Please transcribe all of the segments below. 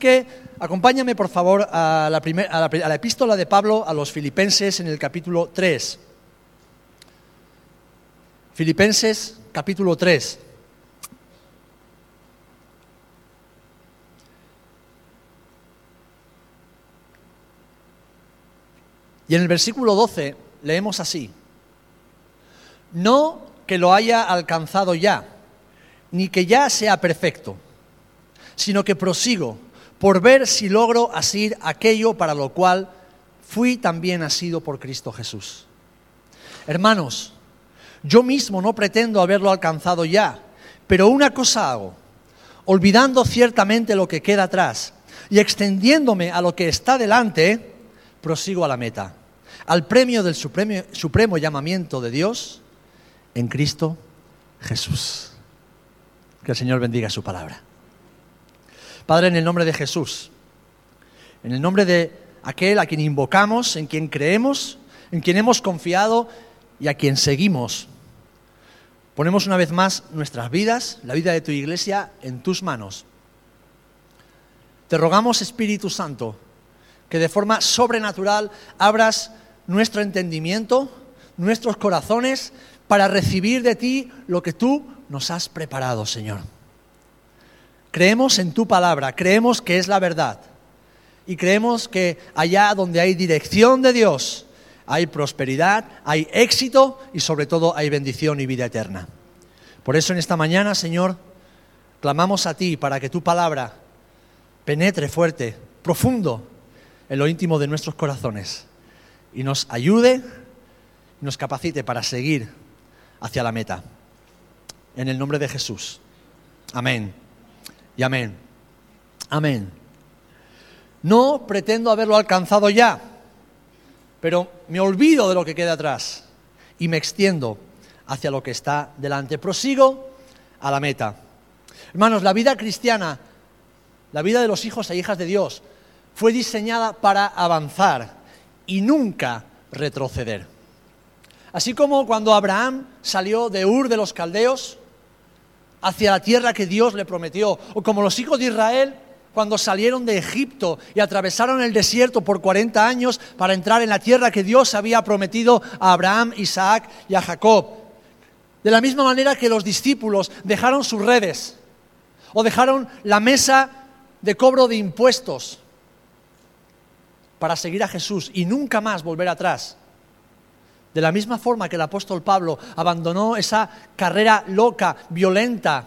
que acompáñame por favor a la, a la epístola de Pablo a los filipenses en el capítulo 3. Filipenses capítulo 3. Y en el versículo 12 leemos así, no que lo haya alcanzado ya, ni que ya sea perfecto, sino que prosigo por ver si logro asir aquello para lo cual fui también asido por Cristo Jesús. Hermanos, yo mismo no pretendo haberlo alcanzado ya, pero una cosa hago, olvidando ciertamente lo que queda atrás y extendiéndome a lo que está delante, prosigo a la meta al premio del supremo, llamamiento de Dios en Cristo Jesús. Que el Señor bendiga su palabra. Padre, en el nombre de Jesús, en el nombre de aquel a quien invocamos, en quien creemos, en quien hemos confiado y a quien seguimos, ponemos una vez más nuestras vidas, la vida de tu iglesia, en tus manos. Te rogamos, Espíritu Santo, que de forma sobrenatural abras nuestro entendimiento, nuestros corazones, para recibir de ti lo que tú nos has preparado, Señor. Creemos en tu palabra, creemos que es la verdad y creemos que allá donde hay dirección de Dios, hay prosperidad, hay éxito y sobre todo hay bendición y vida eterna. Por eso en esta mañana, Señor, clamamos a ti para que tu palabra penetre fuerte, profundo en lo íntimo de nuestros corazones y nos ayude, nos capacite para seguir hacia la meta. En el nombre de Jesús. Amén. Y amén. Amén. No pretendo haberlo alcanzado ya, pero me olvido de lo que queda atrás y me extiendo hacia lo que está delante. Prosigo a la meta. Hermanos, la vida cristiana, la vida de los hijos e hijas de Dios, fue diseñada para avanzar, y nunca retroceder. Así como cuando Abraham salió de Ur de los Caldeos hacia la tierra que Dios le prometió, o como los hijos de Israel cuando salieron de Egipto y atravesaron el desierto por 40 años para entrar en la tierra que Dios había prometido a Abraham, Isaac y a Jacob. De la misma manera que los discípulos dejaron sus redes o dejaron la mesa de cobro de impuestos para seguir a Jesús y nunca más volver atrás. De la misma forma que el apóstol Pablo abandonó esa carrera loca, violenta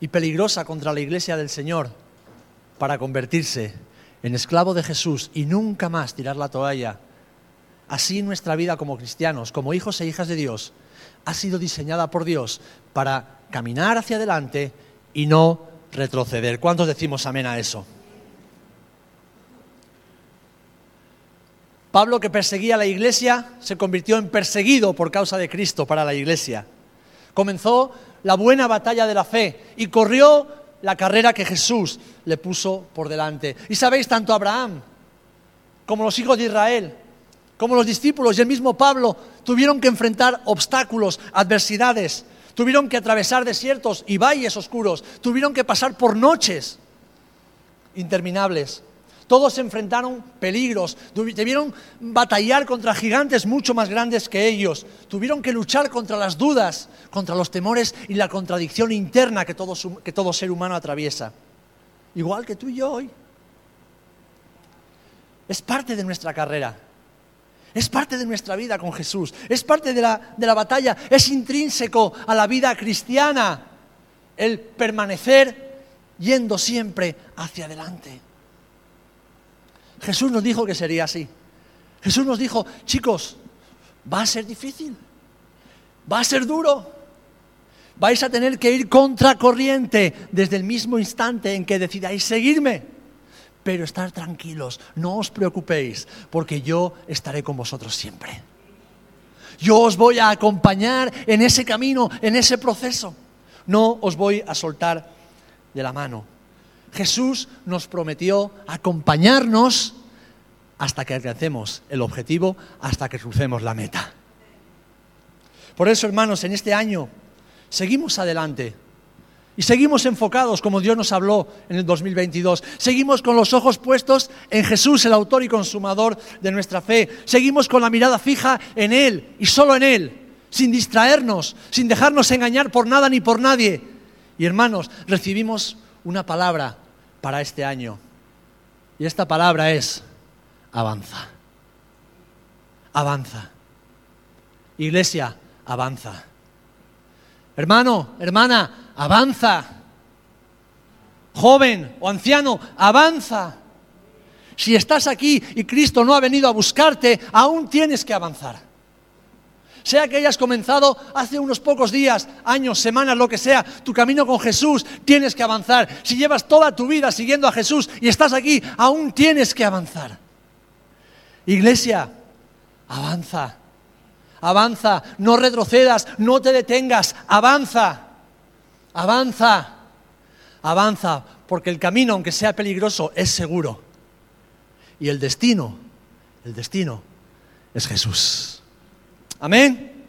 y peligrosa contra la iglesia del Señor para convertirse en esclavo de Jesús y nunca más tirar la toalla. Así nuestra vida como cristianos, como hijos e hijas de Dios, ha sido diseñada por Dios para caminar hacia adelante y no retroceder. ¿Cuántos decimos amén a eso? Pablo, que perseguía a la iglesia, se convirtió en perseguido por causa de Cristo para la iglesia. Comenzó la buena batalla de la fe y corrió la carrera que Jesús le puso por delante. Y sabéis, tanto Abraham como los hijos de Israel, como los discípulos y el mismo Pablo, tuvieron que enfrentar obstáculos, adversidades, tuvieron que atravesar desiertos y valles oscuros, tuvieron que pasar por noches interminables todos enfrentaron peligros, debieron batallar contra gigantes mucho más grandes que ellos, tuvieron que luchar contra las dudas, contra los temores y la contradicción interna que todo, ser humano atraviesa. Igual que tú y yo hoy. Es parte de nuestra carrera. Es parte de nuestra vida con Jesús. Es parte de la batalla. Es intrínseco a la vida cristiana el permanecer yendo siempre hacia adelante. Jesús nos dijo que sería así. Jesús nos dijo, chicos, va a ser difícil, va a ser duro, vais a tener que ir contracorriente desde el mismo instante en que decidáis seguirme. Pero estar tranquilos, no os preocupéis, porque yo estaré con vosotros siempre. Yo os voy a acompañar en ese camino, en ese proceso. No os voy a soltar de la mano. Jesús nos prometió acompañarnos hasta que alcancemos el objetivo, hasta que crucemos la meta. Por eso, hermanos, en este año seguimos adelante Y seguimos enfocados como Dios nos habló en el 2022. Seguimos con los ojos puestos en Jesús, el autor y consumador de nuestra fe. Seguimos con la mirada fija en Él y solo en Él, sin distraernos, sin dejarnos engañar por nada ni por nadie. Y hermanos, recibimos una palabra para este año. Y esta palabra es avanza. Avanza. Iglesia, avanza. Hermano, hermana, avanza. Joven o anciano, avanza. Si estás aquí y Cristo no ha venido a buscarte, aún tienes que avanzar. Sea que hayas comenzado hace unos pocos días, años, semanas, lo que sea, tu camino con Jesús, tienes que avanzar. Si llevas toda tu vida siguiendo a Jesús y estás aquí, aún tienes que avanzar. Iglesia, avanza avanza, no retrocedas, no te detengas, avanza, avanza, avanza, porque el camino, aunque sea peligroso, es seguro. Y el destino, el destino es Jesús. Amén.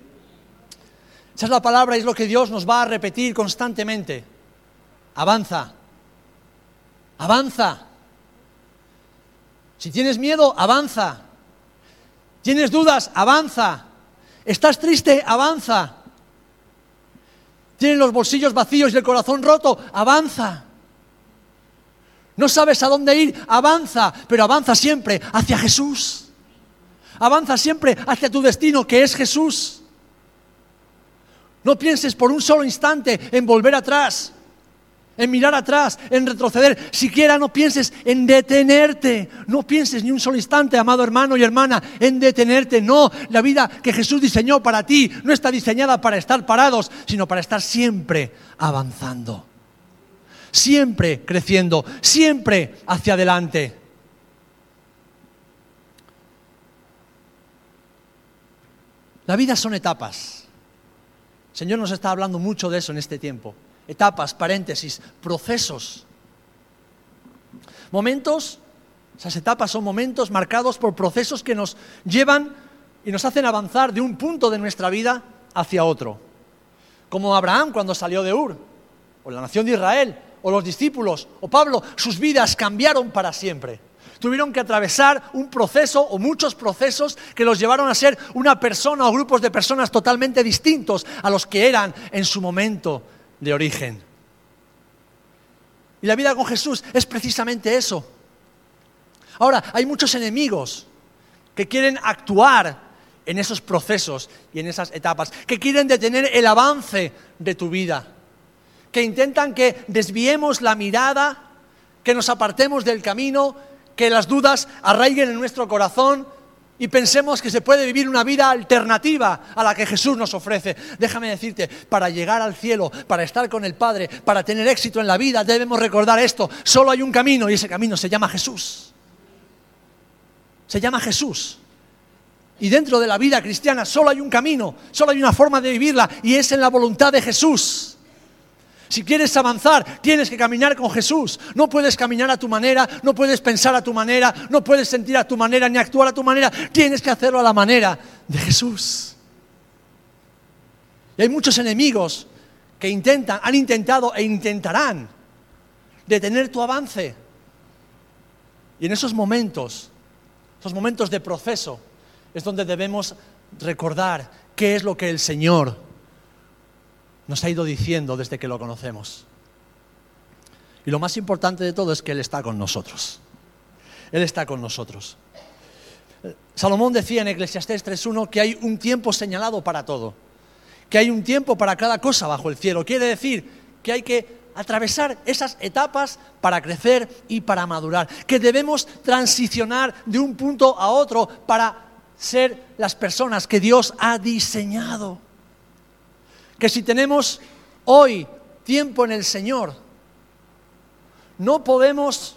Esa es la palabra y es lo que Dios nos va a repetir constantemente. Avanza, avanza. Si tienes miedo, avanza. ¿Tienes dudas? Avanza. ¿Estás triste? Avanza. ¿Tienes los bolsillos vacíos y el corazón roto? Avanza. No sabes a dónde ir, avanza, pero avanza siempre hacia Jesús. Avanza siempre hacia tu destino, que es Jesús. No pienses por un solo instante en volver atrás en mirar atrás, en retroceder. Siquiera no pienses en detenerte. No pienses ni un solo instante, amado hermano y hermana, en detenerte. No, la vida que Jesús diseñó para ti no está diseñada para estar parados, sino para estar siempre avanzando. Siempre creciendo, siempre hacia adelante. La vida son etapas. El Señor nos está hablando mucho de eso en este tiempo etapas, paréntesis, procesos. Momentos, esas etapas son momentos marcados por procesos que nos llevan y nos hacen avanzar de un punto de nuestra vida hacia otro. Como Abraham cuando salió de Ur, o la nación de Israel, o los discípulos, o Pablo, sus vidas cambiaron para siempre. Tuvieron que atravesar un proceso o muchos procesos que los llevaron a ser una persona o grupos de personas totalmente distintos a los que eran en su momento de origen. Y la vida con Jesús es precisamente eso. Ahora, hay muchos enemigos que quieren actuar en esos procesos y en esas etapas, que quieren detener el avance de tu vida, que intentan que desviemos la mirada, que nos apartemos del camino, que las dudas arraiguen en nuestro corazón y pensemos que se puede vivir una vida alternativa a la que Jesús nos ofrece. Déjame decirte, para llegar al cielo, para estar con el Padre, para tener éxito en la vida, debemos recordar esto. Solo hay un camino y ese camino se llama Jesús. Se llama Jesús. Y dentro de la vida cristiana solo hay un camino, solo hay una forma de vivirla y es en la voluntad de Jesús. Si quieres avanzar, tienes que caminar con Jesús. No puedes caminar a tu manera, no puedes pensar a tu manera, no puedes sentir a tu manera ni actuar a tu manera. Tienes que hacerlo a la manera de Jesús. Y hay muchos enemigos que intentan, han intentado e intentarán detener tu avance. Y en esos momentos, esos momentos de proceso, es donde debemos recordar qué es lo que el Señor nos ha ido diciendo desde que lo conocemos. Y lo más importante de todo es que Él está con nosotros. Él está con nosotros. Salomón decía en Eclesiastés 3.1 que hay un tiempo señalado para todo, que hay un tiempo para cada cosa bajo el cielo. Quiere decir que hay que atravesar esas etapas para crecer y para madurar, que debemos transicionar de un punto a otro para ser las personas que Dios ha diseñado que si tenemos hoy tiempo en el Señor, no podemos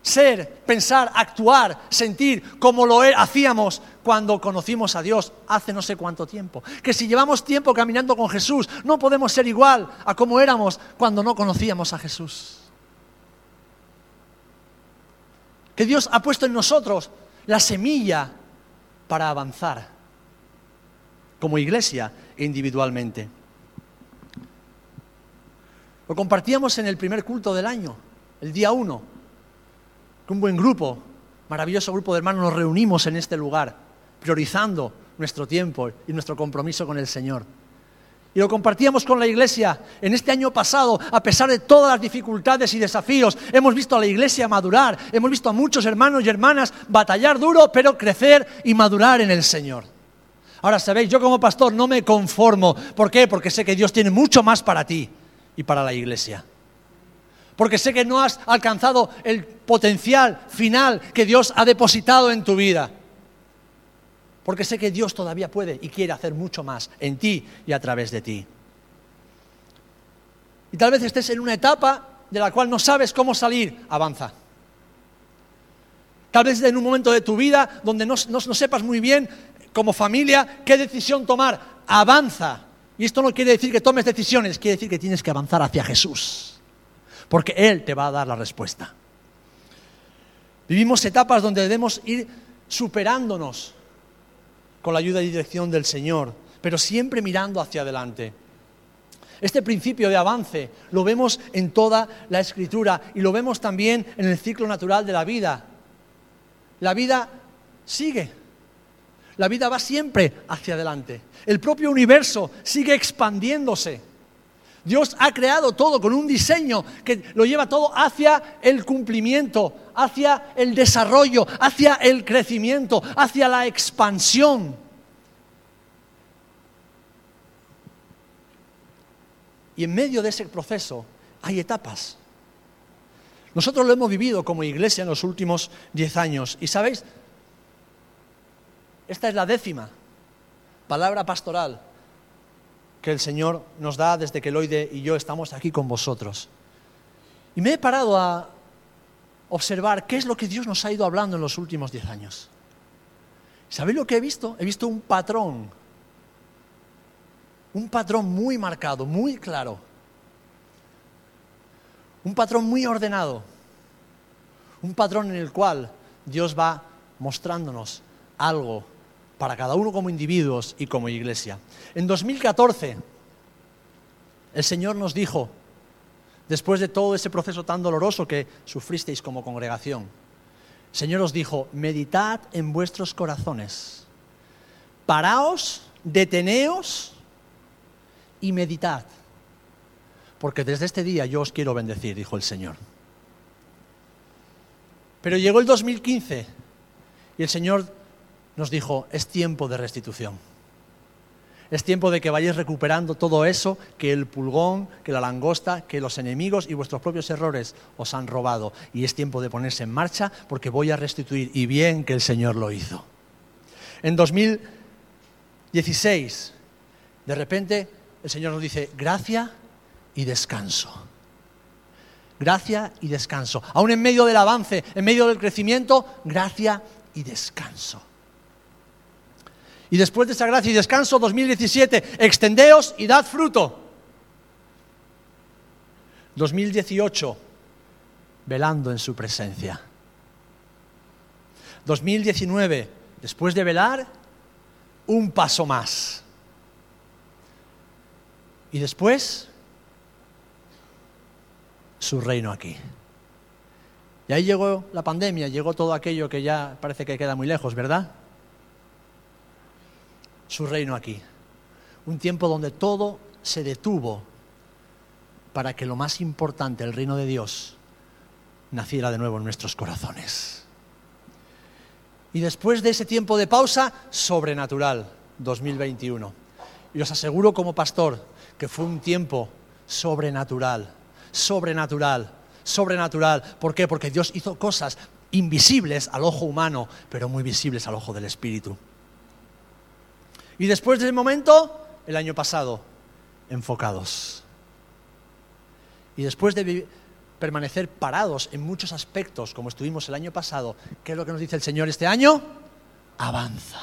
ser, pensar, actuar, sentir como lo e-, hacíamos cuando conocimos a Dios hace no sé cuánto tiempo. Que si llevamos tiempo caminando con Jesús, no podemos ser igual a como éramos cuando no conocíamos a Jesús. Que Dios ha puesto en nosotros la semilla para avanzar como iglesia individualmente. Lo compartíamos en el primer culto del año, el día uno. Un buen grupo, maravilloso grupo de hermanos, nos reunimos en este lugar, priorizando nuestro tiempo y nuestro compromiso con el Señor. Y lo compartíamos con la iglesia. En este año pasado, a pesar de todas las dificultades y desafíos, hemos visto a la iglesia madurar, hemos visto a muchos hermanos y hermanas batallar duro, pero crecer y madurar en el Señor. Ahora sabéis, yo como pastor no me conformo. ¿Por qué? Porque sé que Dios tiene mucho más para ti y para la iglesia. Porque sé que no has alcanzado el potencial final que Dios ha depositado en tu vida. Porque sé que Dios todavía puede y quiere hacer mucho más en ti y a través de ti. Y tal vez estés en una etapa de la cual no sabes cómo salir, avanza. Tal vez en un momento de tu vida donde no, sepas muy bien como familia qué decisión tomar, avanza. Y esto no quiere decir que tomes decisiones, quiere decir que tienes que avanzar hacia Jesús. Porque Él te va a dar la respuesta. Vivimos etapas donde debemos ir superándonos con la ayuda y dirección del Señor, pero siempre mirando hacia adelante. Este principio de avance lo vemos en toda la escritura y lo vemos también en el ciclo natural de la vida. La vida sigue, la vida va siempre hacia adelante. El propio universo sigue expandiéndose. Dios ha creado todo con un diseño que lo lleva todo hacia el cumplimiento, hacia el desarrollo, hacia el crecimiento, hacia la expansión. Y en medio de ese proceso hay etapas. Nosotros lo hemos vivido como iglesia en los últimos diez años. Y sabéis, esta es la décima palabra pastoral que el Señor nos da desde que Eloide y yo estamos aquí con vosotros. Y me he parado a observar qué es lo que Dios nos ha ido hablando en los últimos diez años. ¿Sabéis lo que he visto? He visto un patrón, un patrón muy marcado, muy claro, un patrón muy ordenado, un patrón en el cual Dios va mostrándonos algo para cada uno como individuos y como iglesia. En 2014, el Señor nos dijo, después de todo ese proceso tan doloroso que sufristeis como congregación, el Señor os dijo, meditad en vuestros corazones, paraos, deteneos y meditad, porque desde este día yo os quiero bendecir, dijo el Señor. Pero llegó el 2015 y el Señor nos dijo, es tiempo de restitución. Es tiempo de que vayáis recuperando todo eso que el pulgón, que la langosta, que los enemigos y vuestros propios errores os han robado. Y es tiempo de ponerse en marcha porque voy a restituir. Y bien que el Señor lo hizo. En 2016, de repente, el Señor nos dice, gracia y descanso. Gracia y descanso. Aún en medio del avance, en medio del crecimiento, gracia y descanso. Y después de esa gracia y descanso, 2017, extendeos y dad fruto. 2018, velando en su presencia. 2019, después de velar, un paso más. Y después, su reino aquí. Y ahí llegó la pandemia, llegó todo aquello que ya parece que queda muy lejos, ¿verdad? Su reino aquí. Un tiempo donde todo se detuvo para que lo más importante, el reino de Dios, naciera de nuevo en nuestros corazones. Y después de ese tiempo de pausa, sobrenatural, 2021. Y os aseguro como pastor que fue un tiempo sobrenatural, sobrenatural, sobrenatural. ¿Por qué? Porque Dios hizo cosas invisibles al ojo humano, pero muy visibles al ojo del Espíritu. Y después de ese momento, el año pasado, enfocados. Y después de permanecer parados en muchos aspectos, como estuvimos el año pasado, ¿qué es lo que nos dice el Señor este año? Avanza,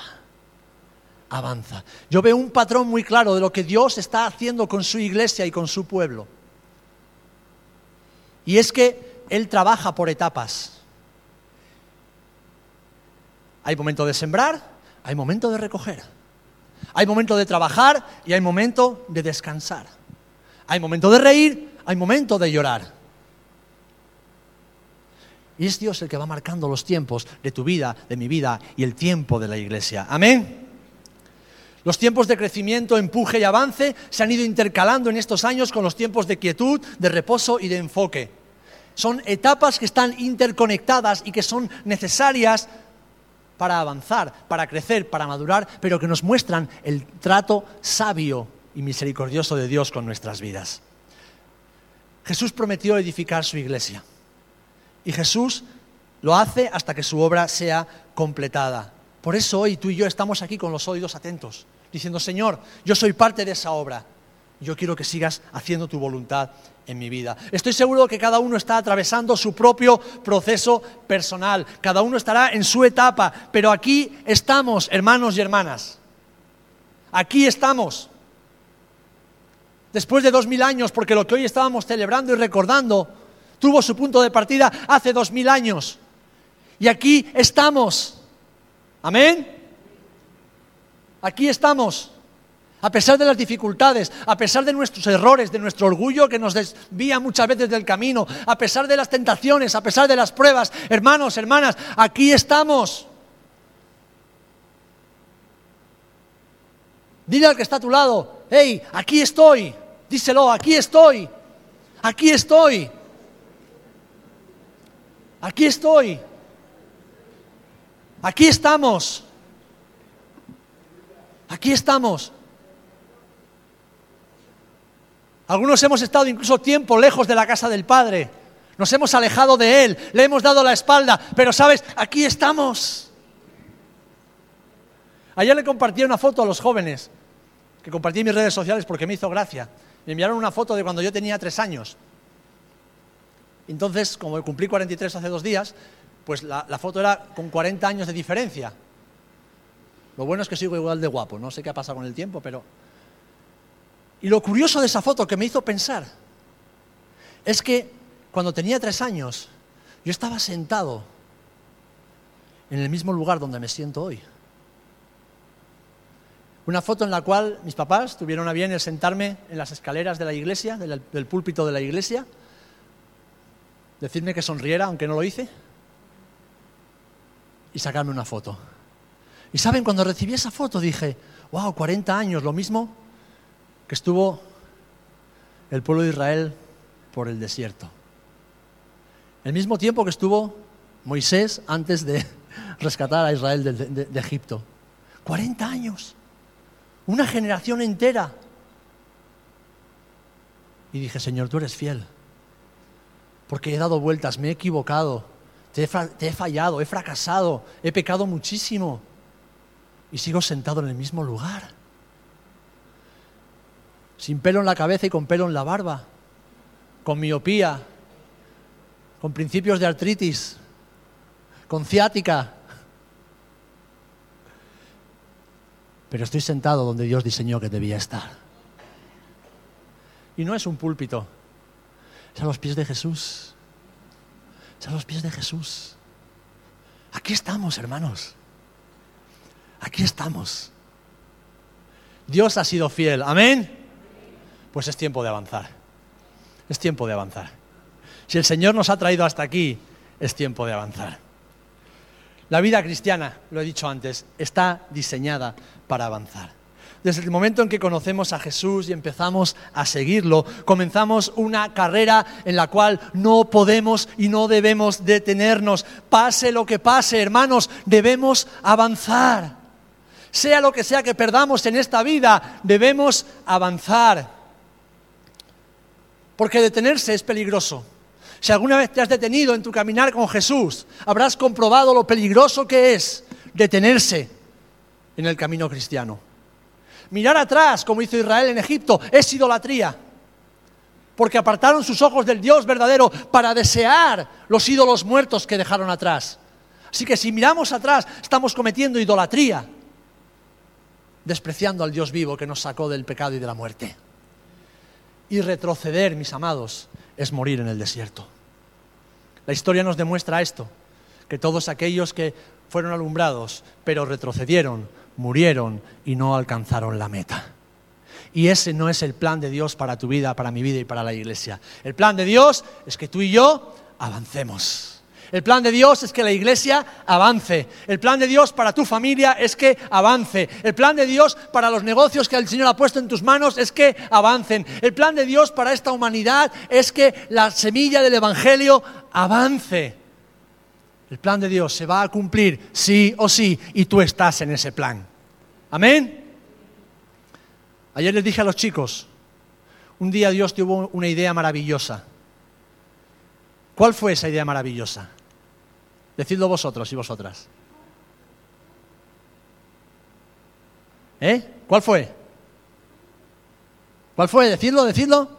avanza. Yo veo un patrón muy claro de lo que Dios está haciendo con su iglesia y con su pueblo. Y es que Él trabaja por etapas. Hay momento de sembrar, hay momento de recoger. Hay momento de trabajar y hay momento de descansar. Hay momento de reír, hay momento de llorar. Y es Dios el que va marcando los tiempos de tu vida, de mi vida y el tiempo de la iglesia. Amén. Los tiempos de crecimiento, empuje y avance se han ido intercalando en estos años con los tiempos de quietud, de reposo y de enfoque. Son etapas que están interconectadas y que son necesarias para avanzar, para crecer, para madurar, pero que nos muestran el trato sabio y misericordioso de Dios con nuestras vidas. Jesús prometió edificar su iglesia. Y Jesús lo hace hasta que su obra sea completada. Por eso hoy tú y yo estamos aquí con los oídos atentos, diciendo, Señor, yo soy parte de esa obra. Yo quiero que sigas haciendo tu voluntad en mi vida. Estoy seguro que cada uno está atravesando su propio proceso personal, cada uno estará en su etapa, pero aquí estamos, hermanos y hermanas. Aquí estamos. Después de dos mil años, porque lo que hoy estábamos celebrando y recordando tuvo su punto de partida hace dos mil años. Y aquí estamos. Amén. Aquí estamos. A pesar de las dificultades, a pesar de nuestros errores, de nuestro orgullo que nos desvía muchas veces del camino, a pesar de las tentaciones, a pesar de las pruebas, hermanos, hermanas, aquí estamos. Dile al que está a tu lado, hey, aquí estoy. Díselo, aquí estoy. Aquí estoy. Aquí estoy. Aquí estamos. Aquí estamos. Algunos hemos estado incluso tiempo lejos de la casa del Padre. Nos hemos alejado de Él, le hemos dado la espalda, pero sabes, aquí estamos. Ayer le compartí una foto a los jóvenes, que compartí en mis redes sociales porque me hizo gracia. Me enviaron una foto de cuando yo tenía tres años. Entonces, como cumplí 43 hace dos días, pues la, foto era con 40 años de diferencia. Lo bueno es que sigo igual de guapo, no sé qué ha pasado con el tiempo, pero... Y lo curioso de esa foto que me hizo pensar es que cuando tenía tres años, yo estaba sentado en el mismo lugar donde me siento hoy. Una foto en la cual mis papás tuvieron a bien el sentarme en las escaleras de la iglesia, del púlpito de la iglesia, decirme que sonriera, aunque no lo hice, y sacarme una foto. Y saben, cuando recibí esa foto dije, wow, 40 años, lo mismo que estuvo el pueblo de Israel por el desierto. El mismo tiempo que estuvo Moisés antes de rescatar a Israel de, Egipto. 40 años. Una generación entera. Y dije, Señor, tú eres fiel porque he dado vueltas, me he equivocado, te he, fallado, he fracasado, he pecado muchísimo y sigo sentado en el mismo lugar, sin pelo en la cabeza y con pelo en la barba, con miopía, con principios de artritis, con ciática. Pero estoy sentado donde Dios diseñó que debía estar. Y no es un púlpito, es a los pies de Jesús. Es a los pies de Jesús. Aquí estamos, hermanos. Aquí estamos. Dios ha sido fiel. Amén. Pues es tiempo de avanzar. Es tiempo de avanzar. Si el Señor nos ha traído hasta aquí, es tiempo de avanzar. La vida cristiana, lo he dicho antes, está diseñada para avanzar. Desde el momento en que conocemos a Jesús y empezamos a seguirlo, comenzamos una carrera en la cual no podemos y no debemos detenernos. Pase lo que pase, hermanos, debemos avanzar. Sea lo que sea que perdamos en esta vida, debemos avanzar. Porque detenerse es peligroso. Si alguna vez te has detenido en tu caminar con Jesús, habrás comprobado lo peligroso que es detenerse en el camino cristiano. Mirar atrás, como hizo Israel en Egipto, es idolatría. Porque apartaron sus ojos del Dios verdadero para desear los ídolos muertos que dejaron atrás. Así que si miramos atrás, estamos cometiendo idolatría, despreciando al Dios vivo que nos sacó del pecado y de la muerte. Y retroceder, mis amados, es morir en el desierto. La historia nos demuestra esto, que todos aquellos que fueron alumbrados, pero retrocedieron, murieron y no alcanzaron la meta. Y ese no es el plan de Dios para tu vida, para mi vida y para la iglesia. El plan de Dios es que tú y yo avancemos. El plan de Dios es que la iglesia avance. El plan de Dios para tu familia es que avance. El plan de Dios para los negocios que el Señor ha puesto en tus manos es que avancen. El plan de Dios para esta humanidad es que la semilla del Evangelio avance. El plan de Dios se va a cumplir sí o sí y tú estás en ese plan. Amén. Ayer les dije a los chicos, un día Dios tuvo una idea maravillosa. ¿Cuál fue esa idea maravillosa? Decidlo vosotros y vosotras. ¿Eh? ¿Cuál fue? ¿Cuál fue? Decidlo, decidlo.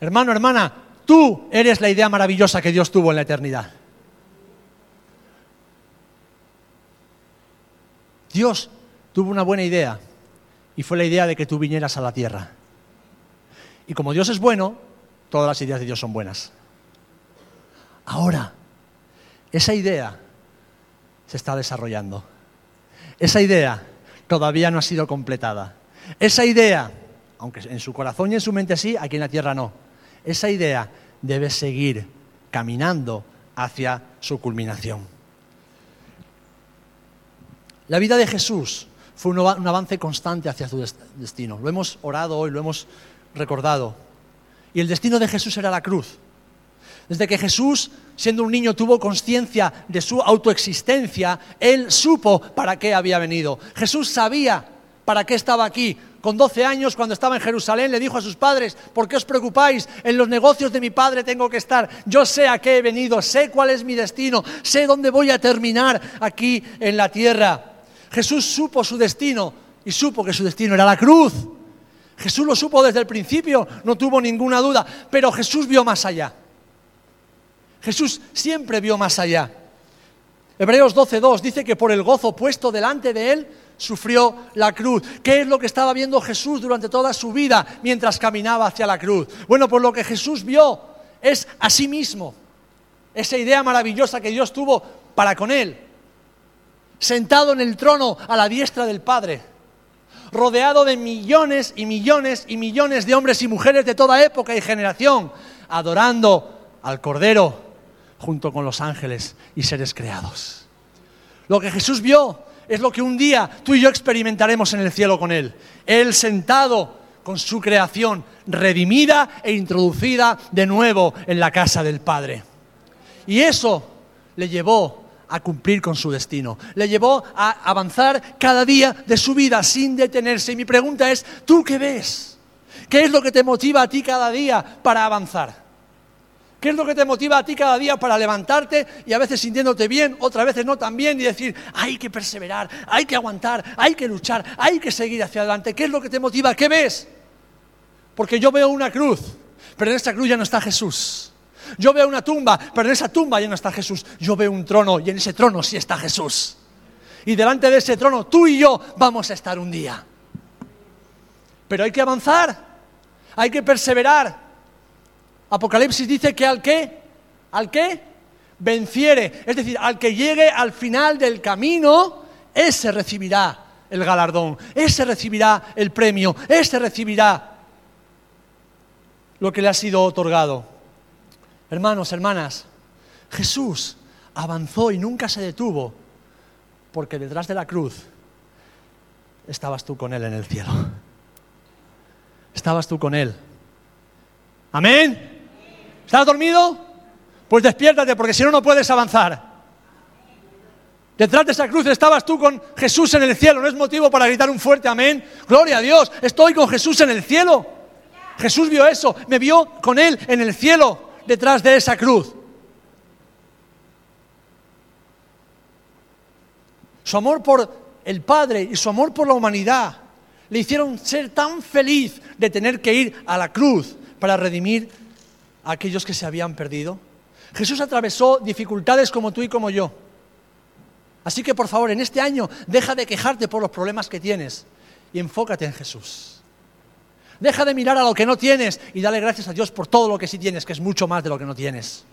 Hermano, hermana, tú eres la idea maravillosa que Dios tuvo en la eternidad. Dios tuvo una buena idea y fue la idea de que tú vinieras a la tierra. Y como Dios es bueno, todas las ideas de Dios son buenas. Ahora, esa idea se está desarrollando. Esa idea todavía no ha sido completada. Esa idea, aunque en su corazón y en su mente sí, aquí en la tierra no. Esa idea debe seguir caminando hacia su culminación. La vida de Jesús fue un, avance constante hacia su destino. Lo hemos orado hoy, lo hemos recordado. Y el destino de Jesús era la cruz. Desde que Jesús, siendo un niño, tuvo conciencia de su autoexistencia, él supo para qué había venido. Jesús sabía para qué estaba aquí. Con 12 años, cuando estaba en Jerusalén, le dijo a sus padres, ¿por qué os preocupáis? En los negocios de mi padre tengo que estar. Yo sé a qué he venido, sé cuál es mi destino, sé dónde voy a terminar aquí en la tierra. Jesús supo su destino y supo que su destino era la cruz. Jesús lo supo desde el principio, no tuvo ninguna duda, pero Jesús vio más allá. Jesús siempre vio más allá. Hebreos 12.2 dice que por el gozo puesto delante de él sufrió la cruz. ¿Qué es lo que estaba viendo Jesús durante toda su vida mientras caminaba hacia la cruz? Bueno, pues lo que Jesús vio es a sí mismo, esa idea maravillosa que Dios tuvo para con él, sentado en el trono a la diestra del Padre, rodeado de millones y millones y millones de hombres y mujeres de toda época y generación, adorando al Cordero junto con los ángeles y seres creados. Lo que Jesús vio es lo que un día tú y yo experimentaremos en el cielo con Él. Él sentado con su creación, redimida e introducida de nuevo en la casa del Padre. Y eso le llevó a cumplir con su destino, le llevó a avanzar cada día de su vida sin detenerse. Y mi pregunta es, ¿tú qué ves? ¿Qué es lo que te motiva a ti cada día para avanzar? ¿Qué es lo que te motiva a ti cada día para levantarte y a veces sintiéndote bien, otras veces no tan bien y decir, hay que perseverar, hay que aguantar, hay que luchar, hay que seguir hacia adelante? ¿Qué es lo que te motiva? ¿Qué ves? Porque yo veo una cruz, pero en esta cruz ya no está Jesús. Yo veo una tumba, pero en esa tumba ya no está Jesús. Yo veo un trono y en ese trono sí está Jesús. Y delante de ese trono tú y yo vamos a estar un día. Pero hay que avanzar, hay que perseverar, Apocalipsis dice que al que, al que venciere, es decir, al que llegue al final del camino, ese recibirá el galardón, ese recibirá el premio, ese recibirá lo que le ha sido otorgado. Hermanos, hermanas, Jesús avanzó y nunca se detuvo, porque detrás de la cruz estabas tú con Él en el cielo. Estabas tú con Él. Amén. ¿Estás dormido? Pues despiértate porque si no, no puedes avanzar. Detrás de esa cruz estabas tú con Jesús en el cielo. No es motivo para gritar un fuerte amén. Gloria a Dios. Estoy con Jesús en el cielo. Jesús vio eso. Me vio con Él en el cielo, detrás de esa cruz. Su amor por el Padre y su amor por la humanidad le hicieron ser tan feliz de tener que ir a la cruz para redimir aquellos que se habían perdido. Jesús atravesó dificultades como tú y como yo. Así que por favor, en este año deja de quejarte por los problemas que tienes y enfócate en Jesús. Deja de mirar a lo que no tienes y dale gracias a Dios por todo lo que sí tienes, que es mucho más de lo que no tienes.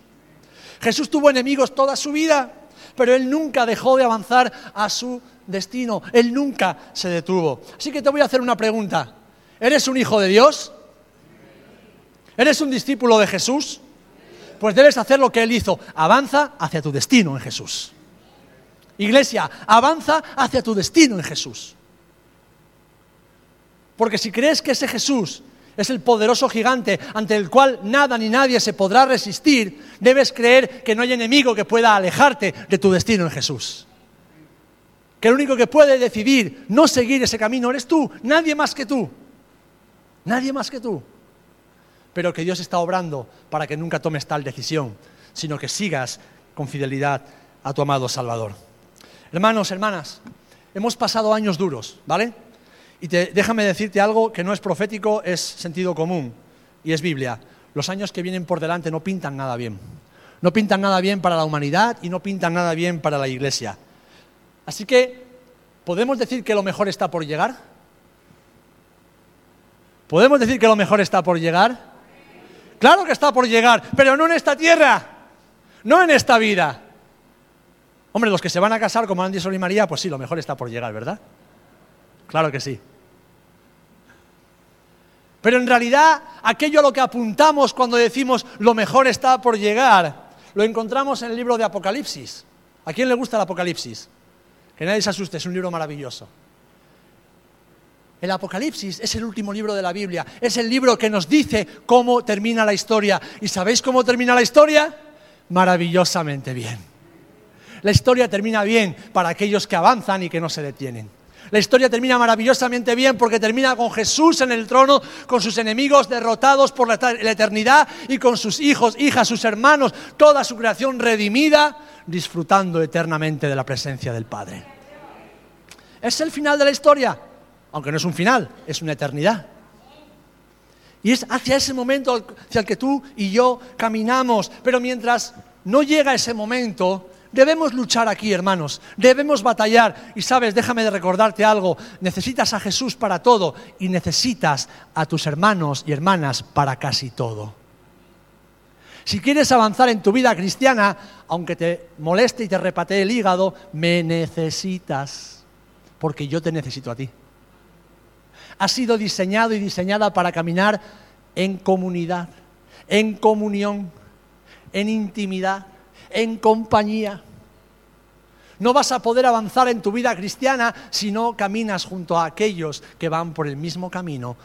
Jesús tuvo enemigos toda su vida. pero él nunca dejó de avanzar a su destino, él nunca se detuvo. Así que te voy a hacer una pregunta. ¿Eres un hijo de Dios? ¿Eres un discípulo de Jesús? Pues debes hacer lo que él hizo, avanza hacia tu destino en Jesús. Iglesia, avanza hacia tu destino en Jesús. Porque si crees que ese Jesús es el poderoso gigante ante el cual nada ni nadie se podrá resistir, debes creer que no hay enemigo que pueda alejarte de tu destino en Jesús. Que el único que puede decidir no seguir ese camino eres tú, nadie más que tú. Nadie más que tú. Pero que Dios está obrando para que nunca tomes tal decisión, sino que sigas con fidelidad a tu amado Salvador. Hermanos, hermanas, hemos pasado años duros, ¿vale? Y déjame decirte algo que no es profético, es sentido común y es Biblia. Los años que vienen por delante no pintan nada bien. No pintan nada bien para la humanidad y no pintan nada bien para la iglesia. Así que, ¿podemos decir que lo mejor está por llegar? ¿Podemos decir que lo mejor está por llegar? Claro que está por llegar, pero no en esta tierra, no en esta vida. Hombre, los que se van a casar como Andy Sol y María, pues sí, lo mejor está por llegar, ¿verdad? Claro que sí. Pero en realidad, aquello a lo que apuntamos cuando decimos lo mejor está por llegar, lo encontramos en el libro de Apocalipsis. ¿A quién le gusta el Apocalipsis? Que nadie se asuste, es un libro maravilloso. El Apocalipsis es el último libro de la Biblia, es el libro que nos dice cómo termina la historia. ¿Y sabéis cómo termina la historia? Maravillosamente bien. La historia termina bien para aquellos que avanzan y que no se detienen. La historia termina maravillosamente bien porque termina con Jesús en el trono, con sus enemigos derrotados por la eternidad y con sus hijos, hijas, sus hermanos, toda su creación redimida, disfrutando eternamente de la presencia del Padre. Es el final de la historia, aunque no es un final, es una eternidad. Y es hacia ese momento hacia el que tú y yo caminamos, pero mientras no llega ese momento, Debemos luchar aquí, hermanos. Debemos batallar. Y sabes, déjame de recordarte algo. Necesitas a Jesús para todo y necesitas a tus hermanos y hermanas para casi todo. Si quieres avanzar en tu vida cristiana, aunque te moleste y te repatee el hígado, me necesitas. Porque yo te necesito a ti. Has sido diseñado y diseñada para caminar en comunidad, en comunión, en intimidad en compañía. No vas a poder avanzar en tu vida cristiana si no caminas junto a aquellos que van por el mismo camino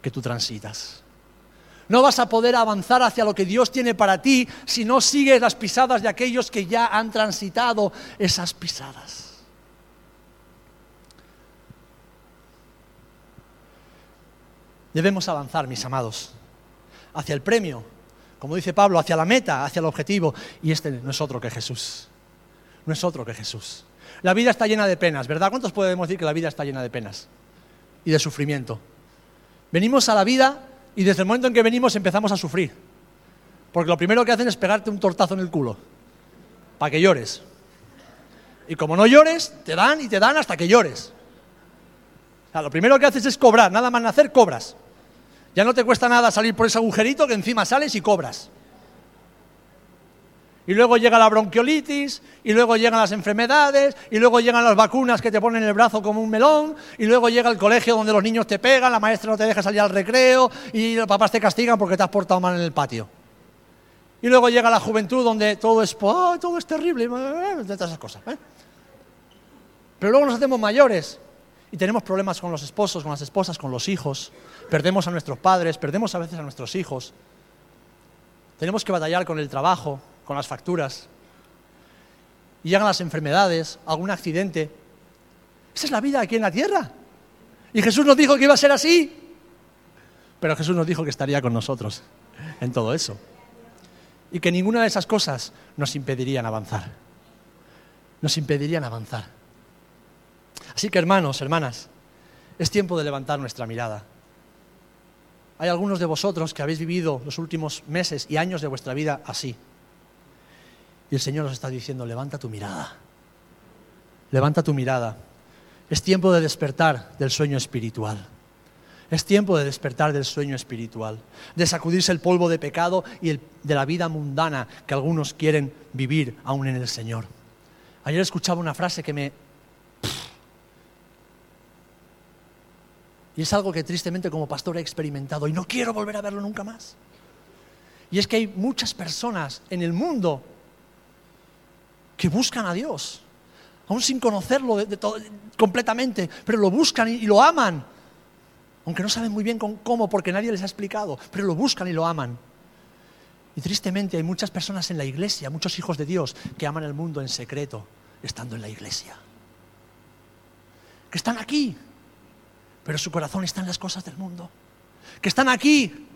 que tú transitas. No vas a poder avanzar hacia lo que Dios tiene para ti si no sigues las pisadas de aquellos que ya han transitado esas pisadas. Debemos avanzar, mis amados, hacia el premio como dice Pablo, hacia la meta, hacia el objetivo. Y este no es otro que Jesús. No es otro que Jesús. La vida está llena de penas, ¿verdad? ¿Cuántos podemos decir que la vida está llena de penas y de sufrimiento? Venimos a la vida y desde el momento en que venimos empezamos a sufrir. Porque lo primero que hacen es pegarte un tortazo en el culo, para que llores. Y como no llores, te dan y te dan hasta que llores. Lo primero que haces es cobrar, nada más nacer, cobras. Ya no te cuesta nada salir por ese agujerito que encima sales y cobras. Y luego llega la bronquiolitis, y luego llegan las enfermedades, y luego llegan las vacunas que te ponen el brazo como un melón, y luego llega el colegio donde los niños te pegan, la maestra no te deja salir al recreo, y los papás te castigan porque te has portado mal en el patio. Y luego llega la juventud donde todo es, oh, todo es terrible, de esas cosas. ¿eh? Pero luego nos hacemos mayores y tenemos problemas con los esposos, con las esposas, con los hijos. Perdemos a nuestros padres, perdemos a veces a nuestros hijos. Tenemos que batallar con el trabajo, con las facturas. Y llegan las enfermedades, algún accidente. Esa es la vida aquí en la tierra. Y Jesús nos dijo que iba a ser así. Pero Jesús nos dijo que estaría con nosotros en todo eso. Y que ninguna de esas cosas nos impedirían avanzar. Nos impedirían avanzar. Así que hermanos, hermanas, es tiempo de levantar nuestra mirada. Hay algunos de vosotros que habéis vivido los últimos meses y años de vuestra vida así. Y el Señor nos está diciendo, levanta tu mirada. Levanta tu mirada. Es tiempo de despertar del sueño espiritual. Es tiempo de despertar del sueño espiritual, de sacudirse el polvo de pecado y de la vida mundana que algunos quieren vivir aún en el Señor. Ayer escuchaba una frase que me... Y es algo que tristemente como pastor he experimentado y no quiero volver a verlo nunca más. Y es que hay muchas personas en el mundo que buscan a Dios, aún sin conocerlo completamente, pero lo buscan y, lo aman, aunque no saben muy bien cómo, porque nadie les ha explicado, pero lo buscan y lo aman. Y tristemente hay muchas personas en la iglesia, muchos hijos de Dios, que aman el mundo en secreto, estando en la iglesia. Que están aquí, pero su corazón está en las cosas del mundo. Que están aquí,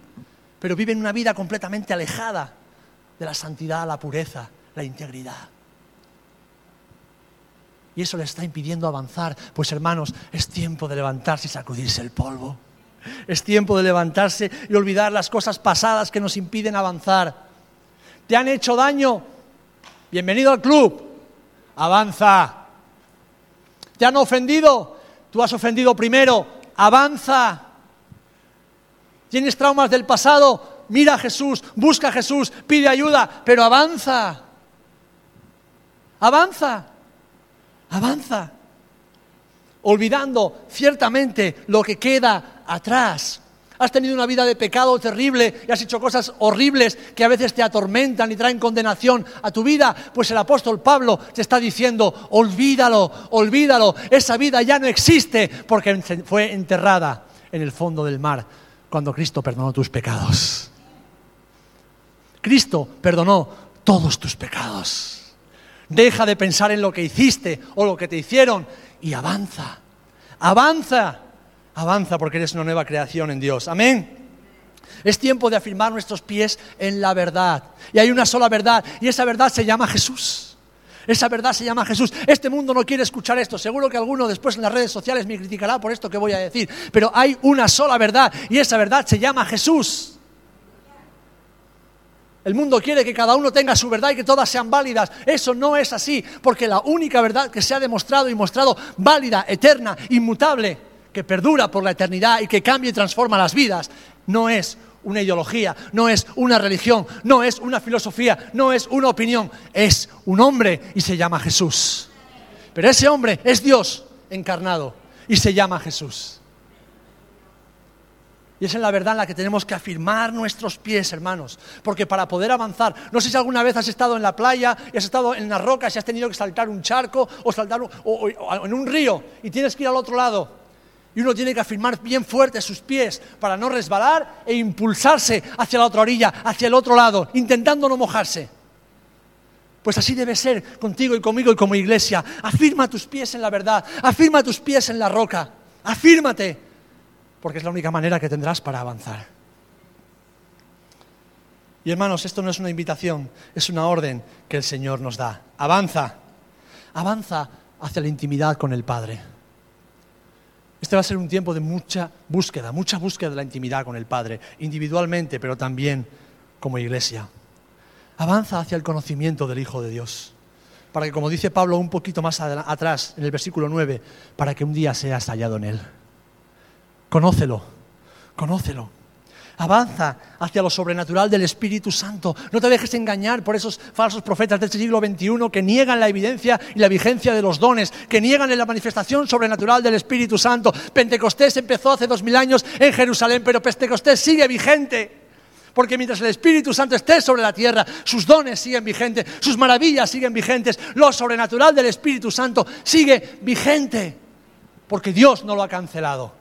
pero viven una vida completamente alejada de la santidad, la pureza, la integridad. Y eso les está impidiendo avanzar. Pues hermanos, es tiempo de levantarse y sacudirse el polvo. Es tiempo de levantarse y olvidar las cosas pasadas que nos impiden avanzar. ¿Te han hecho daño? Bienvenido al club. Avanza. ¿Te han ofendido? Tú has ofendido primero. Avanza. ¿Tienes traumas del pasado? Mira a Jesús, busca a Jesús, pide ayuda, pero avanza. Avanza. Avanza. Olvidando ciertamente lo que queda atrás. Has tenido una vida de pecado terrible y has hecho cosas horribles que a veces te atormentan y traen condenación a tu vida. Pues el apóstol Pablo te está diciendo, olvídalo, olvídalo. Esa vida ya no existe porque fue enterrada en el fondo del mar cuando Cristo perdonó tus pecados. Cristo perdonó todos tus pecados. Deja de pensar en lo que hiciste o lo que te hicieron y avanza. Avanza. Avanza porque eres una nueva creación en Dios. Amén. Es tiempo de afirmar nuestros pies en la verdad. Y hay una sola verdad y esa verdad se llama Jesús. Esa verdad se llama Jesús. Este mundo no quiere escuchar esto. Seguro que alguno después en las redes sociales me criticará por esto que voy a decir. Pero hay una sola verdad y esa verdad se llama Jesús. El mundo quiere que cada uno tenga su verdad y que todas sean válidas. Eso no es así, porque la única verdad que se ha demostrado y mostrado válida, eterna, inmutable, que perdura por la eternidad y que cambia y transforma las vidas, no es una ideología, no es una religión, no es una filosofía, no es una opinión, es un hombre y se llama Jesús. Pero ese hombre es Dios encarnado y se llama Jesús. Y es en la verdad en la que tenemos que afirmar nuestros pies, hermanos. Porque para poder avanzar, no sé si alguna vez has estado en la playa has estado en las rocas y has tenido que saltar un charco o saltar en un río y tienes que ir al otro lado. Y uno tiene que afirmar bien fuerte sus pies para no resbalar e impulsarse hacia la otra orilla, hacia el otro lado, intentando no mojarse. Pues así debe ser contigo y conmigo y como iglesia. Afirma tus pies en la verdad, afirma tus pies en la roca, afírmate, porque es la única manera que tendrás para avanzar. Y hermanos, esto no es una invitación, es una orden que el Señor nos da. Avanza, avanza hacia la intimidad con el Padre. Este va a ser un tiempo de mucha búsqueda, mucha búsqueda de la intimidad con el Padre, individualmente, pero también como iglesia. Avanza hacia el conocimiento del Hijo de Dios, para que, como dice Pablo un poquito más atrás, en el versículo 9, para que un día seas hallado en Él. Conócelo, conócelo. Avanza hacia lo sobrenatural del Espíritu Santo. No te dejes engañar por esos falsos profetas del siglo XXI que niegan la evidencia y la vigencia de los dones, que niegan la manifestación sobrenatural del Espíritu Santo. Pentecostés empezó hace dos mil años en Jerusalén, pero Pentecostés sigue vigente. Porque mientras el Espíritu Santo esté sobre la tierra, sus dones siguen vigentes, sus maravillas siguen vigentes, lo sobrenatural del Espíritu Santo sigue vigente. Porque Dios no lo ha cancelado.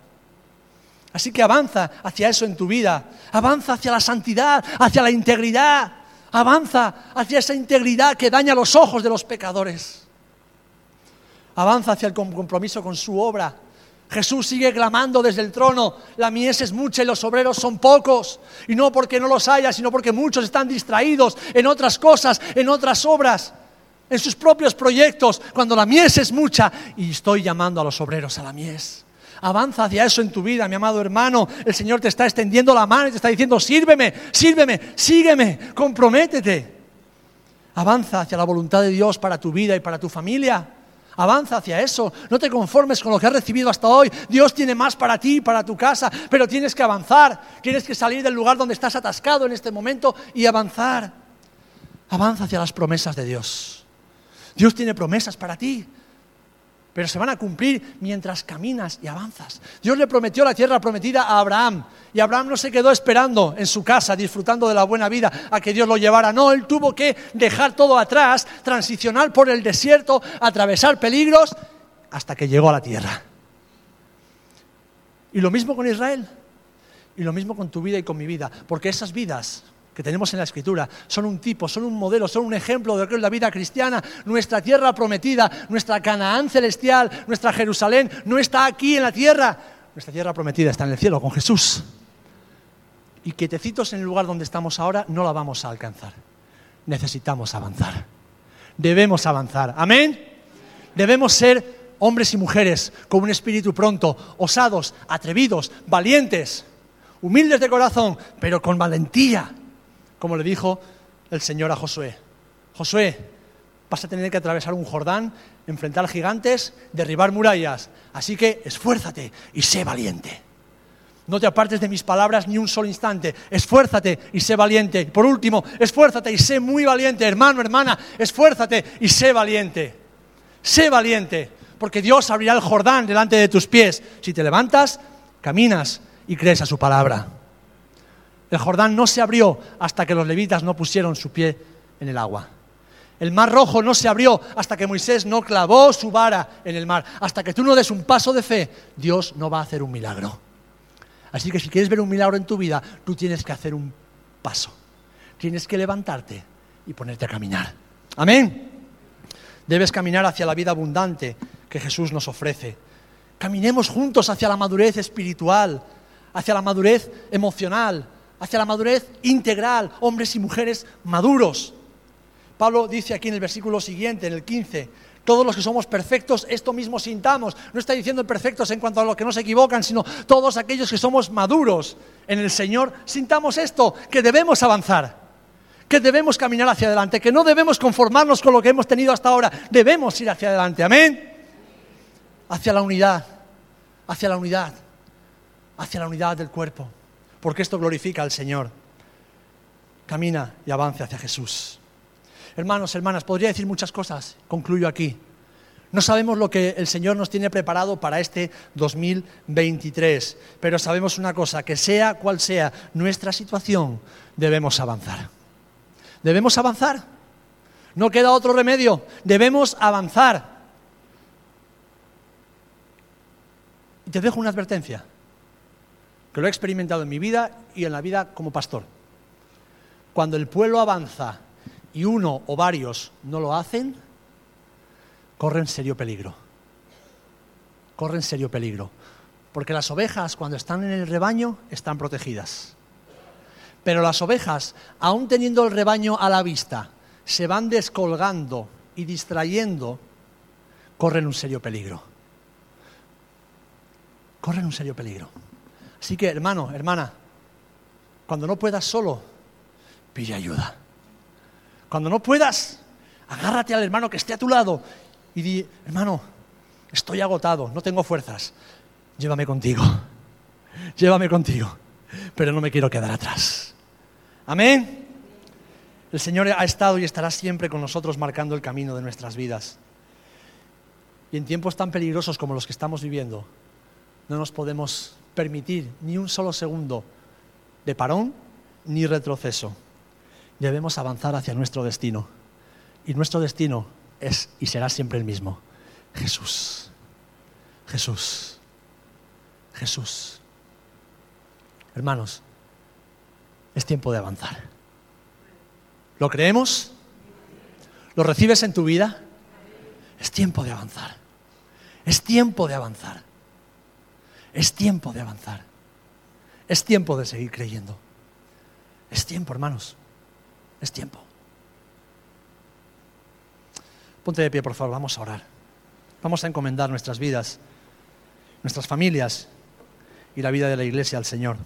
Así que avanza hacia eso en tu vida, avanza hacia la santidad, hacia la integridad, avanza hacia esa integridad que daña los ojos de los pecadores. Avanza hacia el compromiso con su obra. Jesús sigue clamando desde el trono, la mies es mucha y los obreros son pocos. Y no porque no los haya, sino porque muchos están distraídos en otras cosas, en otras obras, en sus propios proyectos, cuando la mies es mucha. Y estoy llamando a los obreros a la mies. Avanza hacia eso en tu vida, mi amado hermano. El Señor te está extendiendo la mano y te está diciendo, sírveme, sírveme, sígueme, comprométete. Avanza hacia la voluntad de Dios para tu vida y para tu familia. Avanza hacia eso. No te conformes con lo que has recibido hasta hoy. Dios tiene más para ti, para tu casa, pero tienes que avanzar. Tienes que salir del lugar donde estás atascado en este momento y avanzar. Avanza hacia las promesas de Dios. Dios tiene promesas para ti, pero se van a cumplir mientras caminas y avanzas. Dios le prometió la tierra prometida a Abraham y Abraham no se quedó esperando en su casa, disfrutando de la buena vida, a que Dios lo llevara. No, él tuvo que dejar todo atrás, transicionar por el desierto, atravesar peligros, hasta que llegó a la tierra. Y lo mismo con Israel, y lo mismo con tu vida y con mi vida, porque esas vidas que tenemos en la Escritura son un tipo, son un modelo, son un ejemplo de lo que es la vida cristiana. Nuestra tierra prometida, nuestra Canaán celestial, nuestra Jerusalén no está aquí en la tierra. Nuestra tierra prometida está en el cielo con Jesús. Y quietecitos en el lugar donde estamos ahora no la vamos a alcanzar. Necesitamos avanzar. Debemos avanzar. Amén. Debemos ser hombres y mujeres con un espíritu pronto, osados, atrevidos, valientes, humildes de corazón, pero con valentía como le dijo el Señor a Josué. Josué, vas a tener que atravesar un Jordán, enfrentar gigantes, derribar murallas. Así que esfuérzate y sé valiente. No te apartes de mis palabras ni un solo instante. Esfuérzate y sé valiente. Por último, esfuérzate y sé muy valiente. Hermano, hermana, esfuérzate y sé valiente. Sé valiente, porque Dios abrirá el Jordán delante de tus pies. Si te levantas, caminas y crees a su palabra. El Jordán no se abrió hasta que los levitas no pusieron su pie en el agua. El mar rojo no se abrió hasta que Moisés no clavó su vara en el mar. Hasta que tú no des un paso de fe, Dios no va a hacer un milagro. Así que si quieres ver un milagro en tu vida, tú tienes que hacer un paso. Tienes que levantarte y ponerte a caminar. Amén. Debes caminar hacia la vida abundante que Jesús nos ofrece. Caminemos juntos hacia la madurez espiritual, hacia la madurez emocional, hacia la madurez integral, hombres y mujeres maduros. Pablo dice aquí en el versículo siguiente, en el 15, todos los que somos perfectos, esto mismo sintamos. No está diciendo perfectos en cuanto a los que no se equivocan, sino todos aquellos que somos maduros en el Señor, sintamos esto, que debemos avanzar, que debemos caminar hacia adelante, que no debemos conformarnos con lo que hemos tenido hasta ahora, debemos ir hacia adelante, amén. Hacia la unidad, hacia la unidad, hacia la unidad del cuerpo porque esto glorifica al Señor. Camina y avance hacia Jesús. Hermanos, hermanas, podría decir muchas cosas, concluyo aquí. No sabemos lo que el Señor nos tiene preparado para este 2023, pero sabemos una cosa, que sea cual sea nuestra situación, debemos avanzar. Debemos avanzar. No queda otro remedio, debemos avanzar. Y te dejo una advertencia que lo he experimentado en mi vida y en la vida como pastor. Cuando el pueblo avanza y uno o varios no lo hacen, corren serio peligro. Corren serio peligro. Porque las ovejas cuando están en el rebaño están protegidas. Pero las ovejas, aún teniendo el rebaño a la vista, se van descolgando y distrayendo, corren un serio peligro. Corren un serio peligro. Así que, hermano, hermana, cuando no puedas solo, pide ayuda. Cuando no puedas, agárrate al hermano que esté a tu lado y di, hermano, estoy agotado, no tengo fuerzas, llévame contigo, llévame contigo, pero no me quiero quedar atrás. Amén. El Señor ha estado y estará siempre con nosotros marcando el camino de nuestras vidas. Y en tiempos tan peligrosos como los que estamos viviendo, no nos podemos permitir ni un solo segundo de parón ni retroceso. Debemos avanzar hacia nuestro destino. Y nuestro destino es y será siempre el mismo. Jesús. Jesús. Jesús. Hermanos, es tiempo de avanzar. ¿Lo creemos? ¿Lo recibes en tu vida? Es tiempo de avanzar. Es tiempo de avanzar. Es tiempo de avanzar. Es tiempo de seguir creyendo. Es tiempo, hermanos. Es tiempo. Ponte de pie, por favor. Vamos a orar. Vamos a encomendar nuestras vidas, nuestras familias y la vida de la iglesia al Señor.